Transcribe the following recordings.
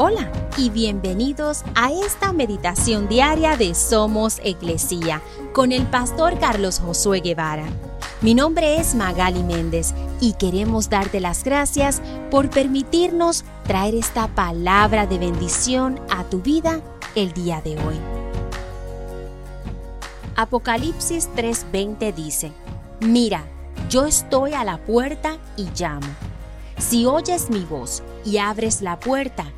Hola y bienvenidos a esta meditación diaria de Somos Iglesia con el pastor Carlos Josué Guevara. Mi nombre es Magali Méndez y queremos darte las gracias por permitirnos traer esta palabra de bendición a tu vida el día de hoy. Apocalipsis 3:20 dice, Mira, yo estoy a la puerta y llamo. Si oyes mi voz y abres la puerta,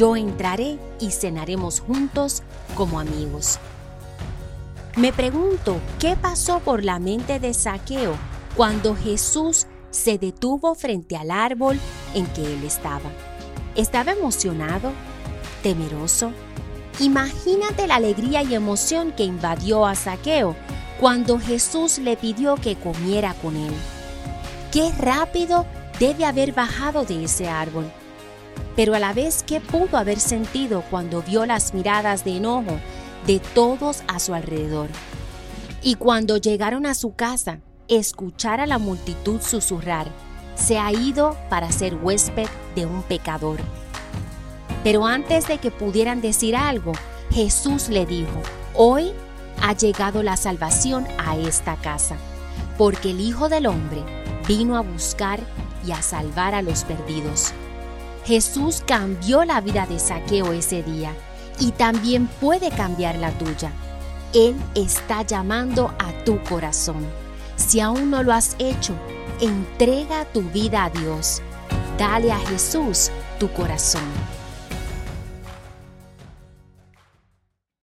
yo entraré y cenaremos juntos como amigos. Me pregunto qué pasó por la mente de Saqueo cuando Jesús se detuvo frente al árbol en que él estaba. ¿Estaba emocionado? ¿Temeroso? Imagínate la alegría y emoción que invadió a Saqueo cuando Jesús le pidió que comiera con él. Qué rápido debe haber bajado de ese árbol pero a la vez qué pudo haber sentido cuando vio las miradas de enojo de todos a su alrededor. Y cuando llegaron a su casa, escuchar a la multitud susurrar, se ha ido para ser huésped de un pecador. Pero antes de que pudieran decir algo, Jesús le dijo, hoy ha llegado la salvación a esta casa, porque el Hijo del Hombre vino a buscar y a salvar a los perdidos. Jesús cambió la vida de Saqueo ese día y también puede cambiar la tuya. Él está llamando a tu corazón. Si aún no lo has hecho, entrega tu vida a Dios. Dale a Jesús tu corazón.